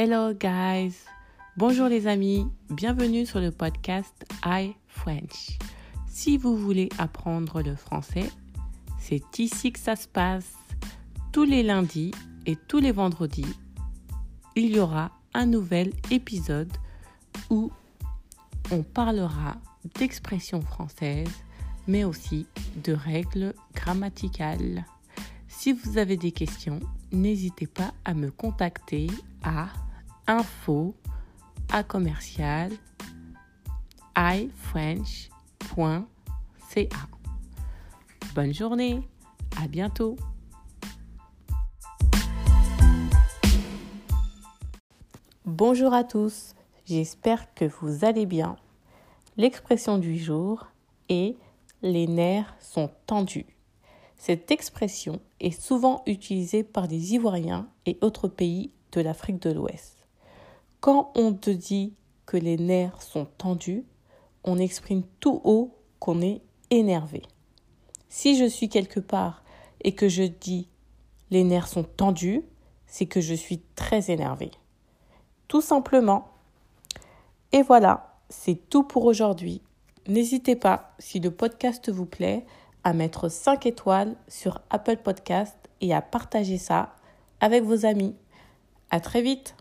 Hello guys. Bonjour les amis. Bienvenue sur le podcast I French. Si vous voulez apprendre le français, c'est ici que ça se passe. Tous les lundis et tous les vendredis, il y aura un nouvel épisode où on parlera d'expressions françaises, mais aussi de règles grammaticales. Si vous avez des questions, n'hésitez pas à me contacter à info à commercial ifrench.ca. Bonne journée, à bientôt. Bonjour à tous, j'espère que vous allez bien. L'expression du jour est les nerfs sont tendus. Cette expression est souvent utilisée par des Ivoiriens et autres pays de l'Afrique de l'Ouest. Quand on te dit que les nerfs sont tendus, on exprime tout haut qu'on est énervé. Si je suis quelque part et que je dis les nerfs sont tendus, c'est que je suis très énervé. Tout simplement. Et voilà, c'est tout pour aujourd'hui. N'hésitez pas, si le podcast vous plaît, à mettre 5 étoiles sur Apple Podcast et à partager ça avec vos amis. À très vite!